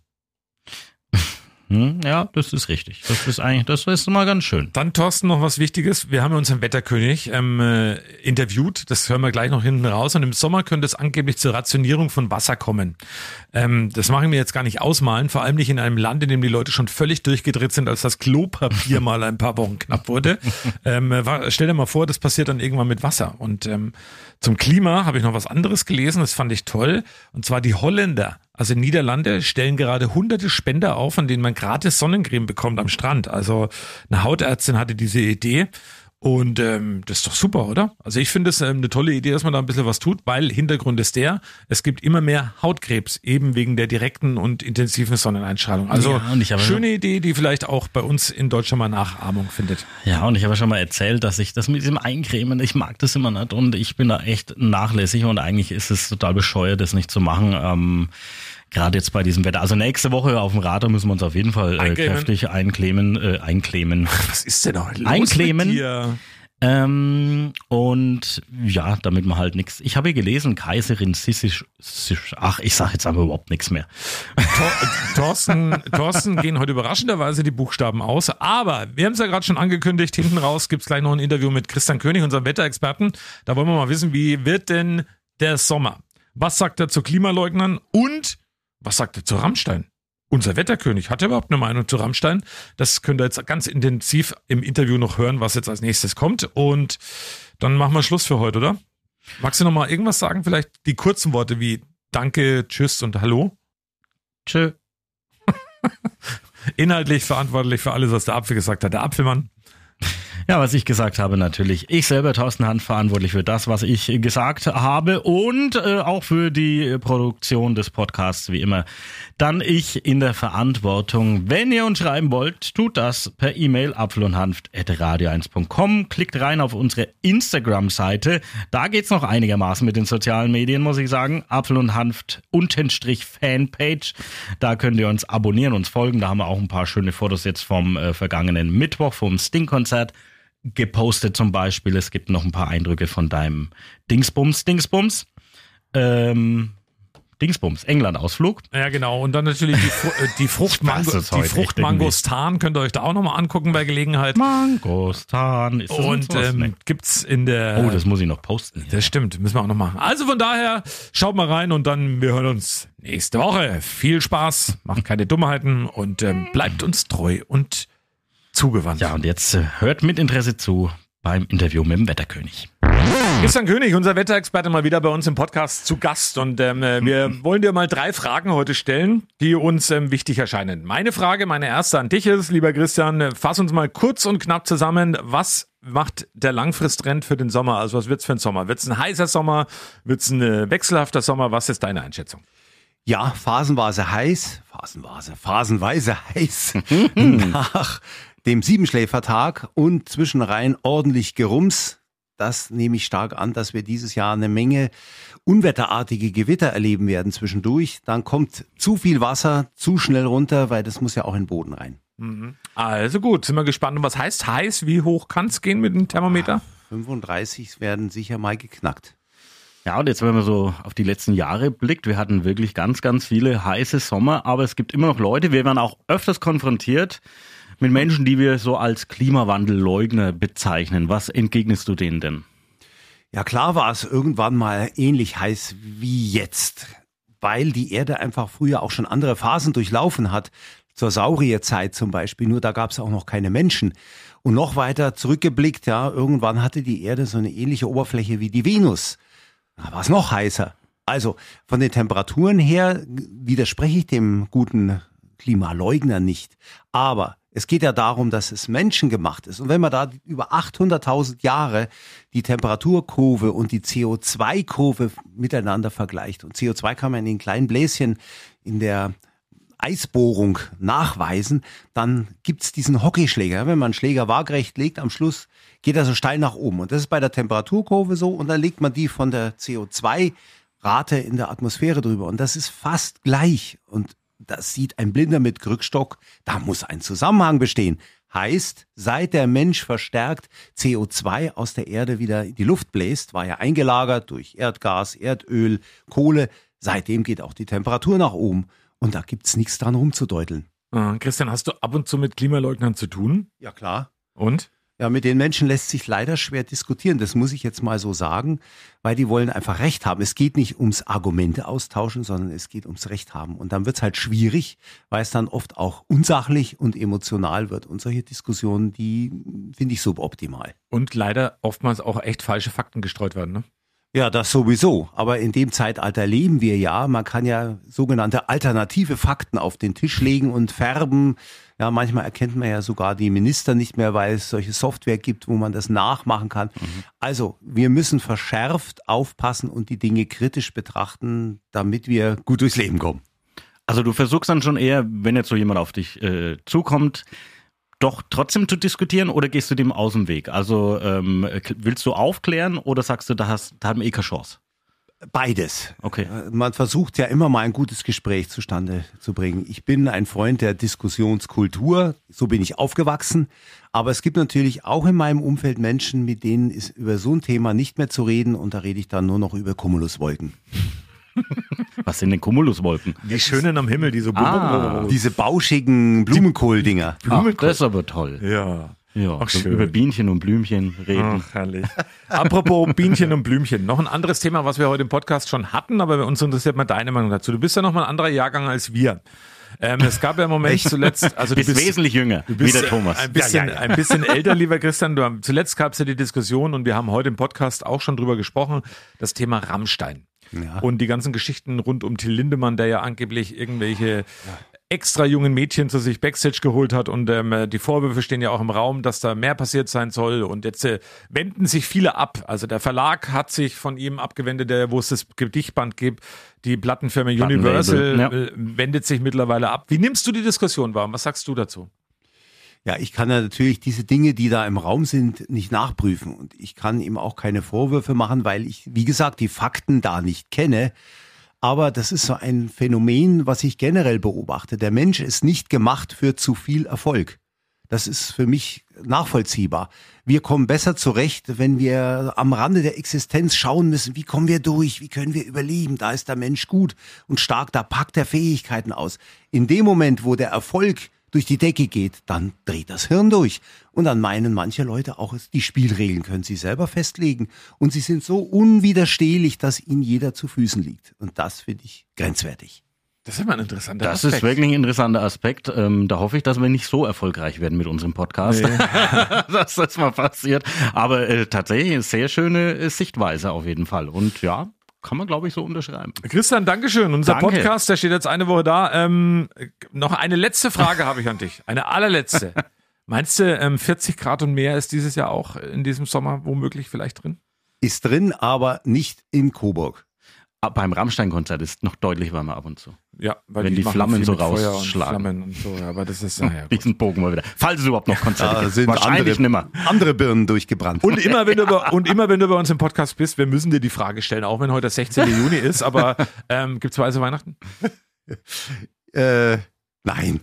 Hm, ja, das ist richtig. Das ist eigentlich, das ist mal ganz schön. Dann, Thorsten, noch was Wichtiges. Wir haben unseren Wetterkönig ähm, äh, interviewt. Das hören wir gleich noch hinten raus. Und im Sommer könnte es angeblich zur Rationierung von Wasser kommen. Ähm, das mache ich mir jetzt gar nicht ausmalen. Vor allem nicht in einem Land, in dem die Leute schon völlig durchgedreht sind, als das Klopapier mal ein paar Wochen knapp wurde. Ähm, äh, war, stell dir mal vor, das passiert dann irgendwann mit Wasser. Und ähm, zum Klima habe ich noch was anderes gelesen. Das fand ich toll. Und zwar die Holländer. Also Niederlande stellen gerade hunderte Spender auf, an denen man gratis Sonnencreme bekommt am Strand. Also eine Hautärztin hatte diese Idee. Und ähm, das ist doch super, oder? Also ich finde es ähm, eine tolle Idee, dass man da ein bisschen was tut, weil Hintergrund ist der, es gibt immer mehr Hautkrebs, eben wegen der direkten und intensiven Sonneneinstrahlung. Also Ja, schöne Idee, die vielleicht auch bei uns in Deutschland mal Nachahmung findet. Ja, und ich habe ja schon mal erzählt, dass ich das mit diesem Eincremen, ich mag das immer nicht und ich bin da echt nachlässig und eigentlich ist es total bescheuert, das nicht zu machen. Ähm, Gerade jetzt bei diesem Wetter. Also nächste Woche auf dem Radar müssen wir uns auf jeden Fall äh, kräftig eincremen. Äh, eincremen. Was ist denn da los Eincremen. mit dir? Ähm, und ja, damit man halt nichts. Ich habe hier gelesen, Kaiserin Sissisch. Sisch- Ach, ich sage jetzt aber überhaupt nichts mehr. Tor- Thorsten, Thorsten gehen heute überraschenderweise die Buchstaben aus. Aber wir haben es ja gerade schon angekündigt, hinten raus gibt's gleich noch ein Interview mit Christian König, unserem Wetterexperten. Da wollen wir mal wissen, wie wird denn der Sommer? Was sagt er zu Klimaleugnern und was sagt er zu Rammstein? Unser Wetterkönig hat er überhaupt eine Meinung zu Rammstein? Das könnt ihr jetzt ganz intensiv im Interview noch hören, was jetzt als nächstes kommt. Und dann machen wir Schluss für heute, oder? Magst du noch mal irgendwas sagen? Vielleicht die kurzen Worte wie Danke, Tschüss und Hallo? Tschö. Inhaltlich verantwortlich für alles, was der Apfel gesagt hat. Der Apfelmann. Ja, was ich gesagt habe, natürlich. Ich selber, Thorsten Hand, verantwortlich für das, was ich gesagt habe und äh, auch für die Produktion des Podcasts, wie immer. Dann ich in der Verantwortung. Wenn ihr uns schreiben wollt, tut das per E-Mail apfelundhanft.radio1.com. Klickt rein auf unsere Instagram-Seite. Da geht's noch einigermaßen mit den sozialen Medien, muss ich sagen. Apfel und Hanft untenstrich Fanpage. Da könnt ihr uns abonnieren, uns folgen. Da haben wir auch ein paar schöne Fotos jetzt vom äh, vergangenen Mittwoch, vom Sting-Konzert gepostet zum Beispiel. Es gibt noch ein paar Eindrücke von deinem Dingsbums, Dingsbums. Ähm, Dingsbums, England-Ausflug. Ja, genau. Und dann natürlich die, Fru äh, die Fruchtmango, die Fruchtmangostan könnt ihr euch da auch nochmal angucken bei Gelegenheit. Mangostan. Ist das Und ähm, Nee. gibt's in der. Oh, das muss ich noch posten. Das stimmt, müssen wir auch noch machen. Also von daher, schaut mal rein und dann wir hören uns nächste Woche. Viel Spaß, macht keine Dummheiten und ähm, bleibt uns treu und zugewandt. Ja, und jetzt äh, hört mit Interesse zu beim Interview mit dem Wetterkönig. Christian König, unser Wetterexperte, mal wieder bei uns im Podcast zu Gast. Und ähm, äh, wir wollen dir mal drei Fragen heute stellen, die uns ähm, wichtig erscheinen. Meine Frage, meine erste an dich ist, lieber Christian, äh, fass uns mal kurz und knapp zusammen. Was macht der Langfristtrend für den Sommer? Also was wird's für ein Sommer? Wird's ein heißer Sommer? Wird's ein äh, wechselhafter Sommer? Was ist deine Einschätzung? Ja, phasenweise heiß, phasenweise, phasenweise heiß nach dem Siebenschläfertag und zwischenrein ordentlich Gerums. Das nehme ich stark an, dass wir dieses Jahr eine Menge unwetterartige Gewitter erleben werden zwischendurch. Dann kommt zu viel Wasser zu schnell runter, weil das muss ja auch in den Boden rein. Also gut, sind wir gespannt. Und was heißt heiß? Wie hoch kann's gehen mit dem Thermometer? 35 werden sicher mal geknackt. Ja, und jetzt, wenn man so auf die letzten Jahre blickt, wir hatten wirklich ganz, ganz viele heiße Sommer, aber es gibt immer noch Leute, wir werden auch öfters konfrontiert mit Menschen, die wir so als Klimawandelleugner bezeichnen. Was entgegnest du denen denn? Ja, klar war es irgendwann mal ähnlich heiß wie jetzt, weil die Erde einfach früher auch schon andere Phasen durchlaufen hat. Zur Saurierzeit zum Beispiel, nur da gab es auch noch keine Menschen. Und noch weiter zurückgeblickt, ja, irgendwann hatte die Erde so eine ähnliche Oberfläche wie die Venus. Da war es noch heißer. Also von den Temperaturen her widerspreche ich dem guten Klimaleugner nicht. Aber es geht ja darum, dass es menschengemacht ist. Und wenn man da über 800.000 Jahre die Temperaturkurve und die CO2-Kurve miteinander vergleicht, und CO2 kann man in den kleinen Bläschen in der Eisbohrung nachweisen, dann gibt's diesen Hockeyschläger. Wenn man einen Schläger waagerecht legt, am Schluss geht er so steil nach oben. Und das ist bei der Temperaturkurve so. Und dann legt man die von der CO2-Rate in der Atmosphäre drüber. Und das ist fast gleich. Und das sieht ein Blinder mit Krückstock. Da muss ein Zusammenhang bestehen. Heißt, seit der Mensch verstärkt CO2 aus der Erde wieder in die Luft bläst, war ja eingelagert durch Erdgas, Erdöl, Kohle. Seitdem geht auch die Temperatur nach oben. Und da gibt's nichts dran rumzudeuteln. Äh, Christian, hast du ab und zu mit Klimaleugnern zu tun? Ja, klar. Und? Ja, mit den Menschen lässt sich leider schwer diskutieren. Das muss ich jetzt mal so sagen, weil die wollen einfach Recht haben. Es geht nicht ums Argumente austauschen, sondern es geht ums Recht haben. Und dann wird's halt schwierig, weil es dann oft auch unsachlich und emotional wird. Und solche Diskussionen, die finde ich suboptimal. Und leider oftmals auch echt falsche Fakten gestreut werden, ne? Ja, das sowieso. Aber in dem Zeitalter leben wir ja. Man kann ja sogenannte alternative Fakten auf den Tisch legen und färben. Ja, manchmal erkennt man ja sogar die Minister nicht mehr, weil es solche Software gibt, wo man das nachmachen kann. Also, wir müssen verschärft aufpassen und die Dinge kritisch betrachten, damit wir gut durchs Leben kommen. Also du versuchst dann schon eher, wenn jetzt so jemand auf dich äh, zukommt, doch trotzdem zu diskutieren oder gehst du dem aus dem Weg? Also ähm, willst du aufklären oder sagst du, da, hast, da haben wir eh keine Chance? Beides. Okay. Äh, Man versucht ja immer mal ein gutes Gespräch zustande zu bringen. Ich bin ein Freund der Diskussionskultur, so bin ich aufgewachsen. Aber es gibt natürlich auch in meinem Umfeld Menschen, mit denen ist über so ein Thema nicht mehr zu reden und da rede ich dann nur noch über Cumuluswolken. Was sind denn Cumuluswolken? Die schönen am Himmel, die so Ah. Diese bauschigen Blumenkohl-Dinger. Ach, das ist aber toll. Ja. Ja, Ach, so schön. über Bienchen und Blümchen reden. Ach, herrlich. Apropos Bienchen und Blümchen. Noch ein anderes Thema, was wir heute im Podcast schon hatten, aber uns interessiert mal deine Meinung dazu. Du bist ja noch mal ein anderer Jahrgang als wir. Ähm, es gab ja im Moment zuletzt, also du Bist wesentlich jünger, du bist wie der Thomas. Ein bisschen, Ja, ja, ja. ein bisschen älter, lieber Christian. Du, zuletzt gab es ja die Diskussion und wir haben heute im Podcast auch schon drüber gesprochen, das Thema Rammstein. Ja. Und die ganzen Geschichten rund um Till Lindemann, der ja angeblich irgendwelche extra jungen Mädchen zu sich Backstage geholt hat und ähm, die Vorwürfe stehen ja auch im Raum, dass da mehr passiert sein soll und jetzt äh, wenden sich viele ab. Also der Verlag hat sich von ihm abgewendet, der, wo es das Gedichtband gibt. Die Plattenfirma Universal ja. äh, wendet sich mittlerweile ab. Wie nimmst du die Diskussion wahr? Was sagst du dazu? Ja, ich kann ja natürlich diese Dinge, die da im Raum sind, nicht nachprüfen. Und ich kann ihm auch keine Vorwürfe machen, weil ich, wie gesagt, die Fakten da nicht kenne. Aber das ist so ein Phänomen, was ich generell beobachte. Der Mensch ist nicht gemacht für zu viel Erfolg. Das ist für mich nachvollziehbar. Wir kommen besser zurecht, wenn wir am Rande der Existenz schauen müssen, wie kommen wir durch, wie können wir überleben. Da ist der Mensch gut und stark, da packt er Fähigkeiten aus. In dem Moment, wo der Erfolg durch die Decke geht, dann dreht das Hirn durch. Und dann meinen manche Leute auch, die Spielregeln können sie selber festlegen. Und sie sind so unwiderstehlich, dass ihnen jeder zu Füßen liegt. Und das finde ich grenzwertig. Das ist immer ein interessanter Das ist wirklich ein interessanter Aspekt. Ähm, da hoffe ich, dass wir nicht so erfolgreich werden mit unserem Podcast, dass das mal passiert. Aber äh, tatsächlich eine sehr schöne äh, Sichtweise auf jeden Fall. Und ja, kann man, glaube ich, so unterschreiben. Christian, Dankeschön. Unser Danke. Podcast, der steht jetzt eine Woche da. Ähm, noch eine letzte Frage habe ich an dich. Eine allerletzte. Meinst du, ähm, 40 Grad und mehr ist dieses Jahr auch in diesem Sommer womöglich vielleicht drin? Ist drin, aber nicht in Coburg. Ah, Beim Rammstein-Konzert ist noch deutlich warmer ab und zu. Ja, weil Wenn die machen Flammen so rausschlagen. Und und so, ja, aber das ist, naja, gut. Diesen Bogen mal wieder. Falls es überhaupt noch Konzerte Da gibt. sind Wahrscheinlich andere, nimmer. andere Birnen durchgebrannt. Und immer, wenn du bei, und immer, wenn du bei uns im Podcast bist, wir müssen dir die Frage stellen, auch wenn heute der 16. Juni ist, aber ähm, gibt's weiße Weihnachten? äh, nein.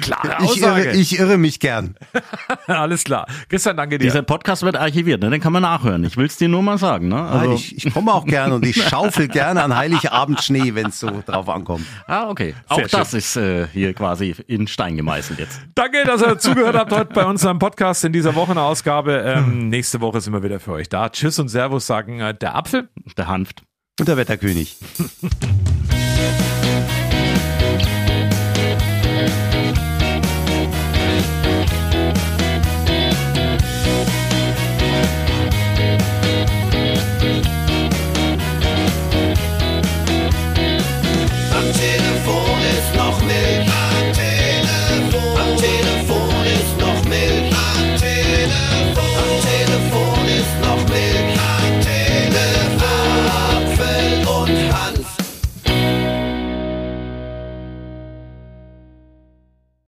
Klare Ich Aussage. irre, ich irre mich gern. Alles klar. Christian, danke dir. Dieser Podcast wird archiviert, ne? den kann man nachhören. Ich will es dir nur mal sagen. Ne? Nein, ich, ich komme auch gerne und ich schaufel gerne an Heiligabend Schnee, wenn es so drauf ankommt. ah, okay. Auch Sehr das ist äh, hier quasi in Stein gemeißelt jetzt. Danke, dass ihr zugehört habt heute bei unserem Podcast in dieser Wochenausgabe. Ähm, nächste Woche sind wir wieder für euch da. Tschüss und Servus sagen äh, der Apfel. Der Hanft. Und der Wetterkönig.